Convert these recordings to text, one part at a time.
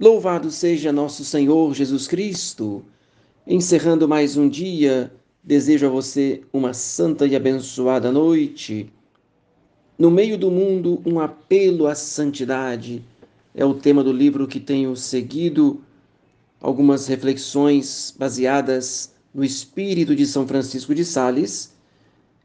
Louvado seja nosso Senhor Jesus Cristo. Encerrando mais um dia, desejo a você uma santa e abençoada noite. No meio do mundo, um apelo à santidade é o tema do livro que tenho seguido. Algumas reflexões baseadas no espírito de São Francisco de Sales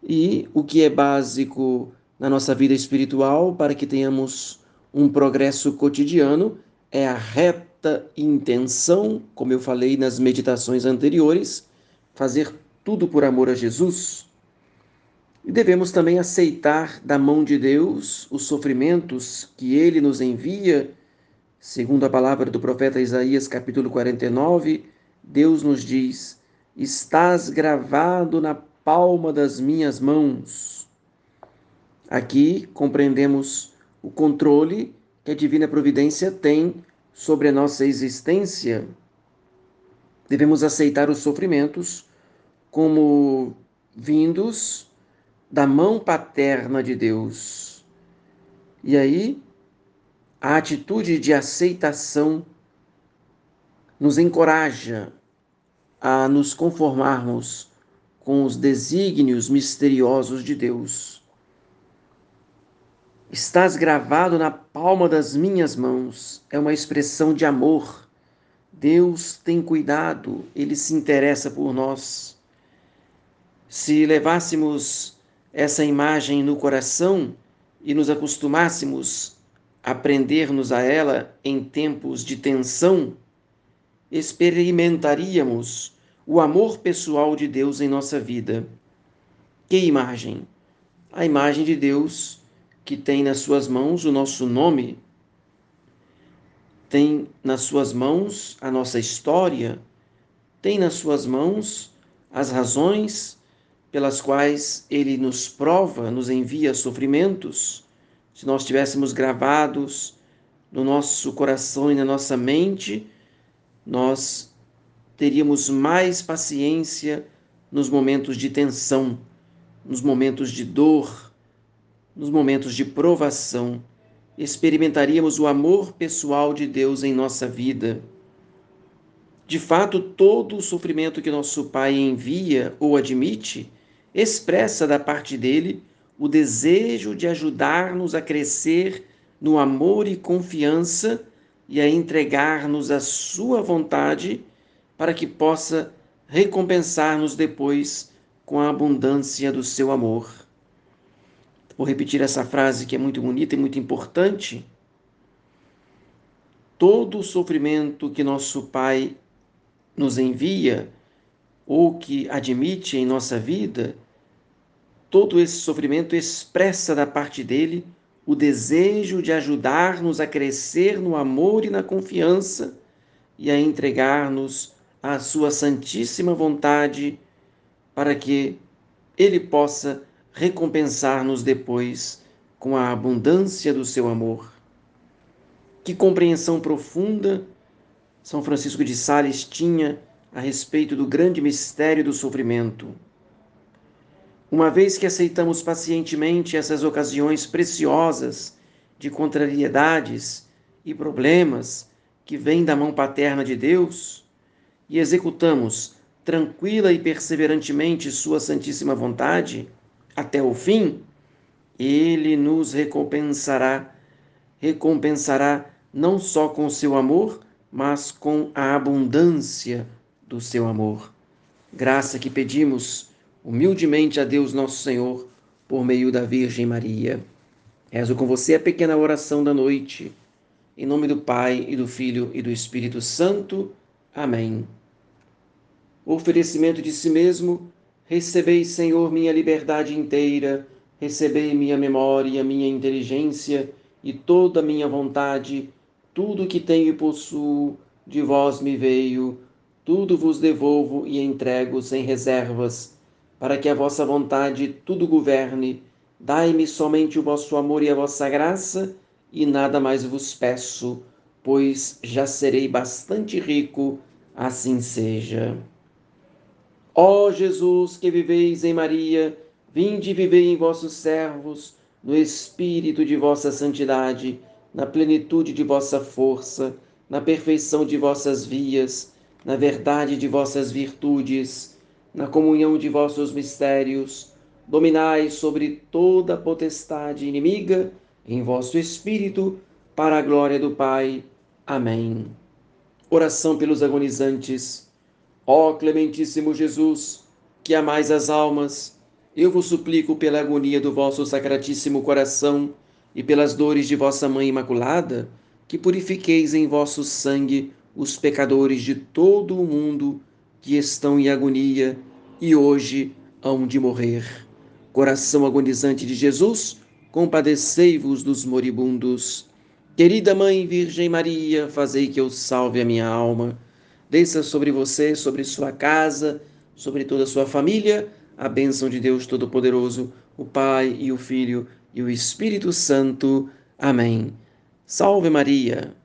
e o que é básico na nossa vida espiritual para que tenhamos um progresso cotidiano é a reta intenção, como eu falei nas meditações anteriores, fazer tudo por amor a Jesus. E devemos também aceitar da mão de Deus os sofrimentos que ele nos envia. Segundo a palavra do profeta Isaías, capítulo 49, Deus nos diz: Estás gravado na palma das minhas mãos. Aqui compreendemos o controle que a divina providência tem sobre a nossa existência, devemos aceitar os sofrimentos como vindos da mão paterna de Deus. E aí, a atitude de aceitação nos encoraja a nos conformarmos com os desígnios misteriosos de Deus. Estás gravado na palma das minhas mãos. É uma expressão de amor. Deus tem cuidado, ele se interessa por nós. Se levássemos essa imagem no coração e nos acostumássemos a prender-nos a ela em tempos de tensão, experimentaríamos o amor pessoal de Deus em nossa vida. Que imagem? A imagem de Deus que tem nas suas mãos o nosso nome, tem nas suas mãos a nossa história, tem nas suas mãos as razões pelas quais ele nos prova, nos envia sofrimentos. Se nós tivéssemos gravados no nosso coração e na nossa mente, nós teríamos mais paciência nos momentos de tensão, nos momentos de dor, nos momentos de provação, experimentaríamos o amor pessoal de Deus em nossa vida. De fato, todo o sofrimento que nosso Pai envia ou admite expressa da parte dele o desejo de ajudar-nos a crescer no amor e confiança e a entregar-nos à Sua vontade para que possa recompensar-nos depois com a abundância do seu amor. Vou repetir essa frase que é muito bonita e muito importante. Todo o sofrimento que nosso Pai nos envia ou que admite em nossa vida, todo esse sofrimento expressa da parte dele o desejo de ajudar-nos a crescer no amor e na confiança e a entregar-nos à Sua Santíssima vontade para que Ele possa recompensar-nos depois com a abundância do seu amor. Que compreensão profunda São Francisco de Sales tinha a respeito do grande mistério do sofrimento. Uma vez que aceitamos pacientemente essas ocasiões preciosas de contrariedades e problemas que vêm da mão paterna de Deus e executamos tranquila e perseverantemente Sua Santíssima vontade, até o fim, ele nos recompensará, recompensará não só com o seu amor, mas com a abundância do seu amor. Graça que pedimos humildemente a Deus nosso Senhor por meio da Virgem Maria. Rezo com você a pequena oração da noite. Em nome do Pai e do Filho e do Espírito Santo. Amém. O oferecimento de si mesmo Recebei, Senhor, minha liberdade inteira, recebei minha memória, minha inteligência e toda a minha vontade, tudo que tenho e possuo, de vós me veio, tudo vos devolvo e entrego sem reservas, para que a vossa vontade tudo governe. Dai-me somente o vosso amor e a vossa graça, e nada mais vos peço, pois já serei bastante rico, assim seja. Ó Jesus, que viveis em Maria, vinde e vivei em vossos servos, no espírito de vossa santidade, na plenitude de vossa força, na perfeição de vossas vias, na verdade de vossas virtudes, na comunhão de vossos mistérios, dominai sobre toda a potestade inimiga em vosso espírito, para a glória do Pai. Amém. Oração pelos agonizantes. Ó clementíssimo Jesus, que amais as almas, eu vos suplico pela agonia do vosso sacratíssimo coração e pelas dores de vossa Mãe Imaculada, que purifiqueis em vosso sangue os pecadores de todo o mundo que estão em agonia e hoje hão de morrer. Coração agonizante de Jesus, compadecei-vos dos moribundos. Querida Mãe Virgem Maria, fazei que eu salve a minha alma. Desça sobre você, sobre sua casa, sobre toda a sua família, a bênção de Deus Todo-Poderoso, o Pai e o Filho e o Espírito Santo. Amém. Salve Maria!